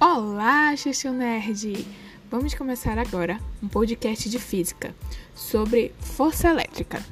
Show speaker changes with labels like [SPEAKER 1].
[SPEAKER 1] Olá, Xixi Nerd! Vamos começar agora um podcast de física sobre força elétrica.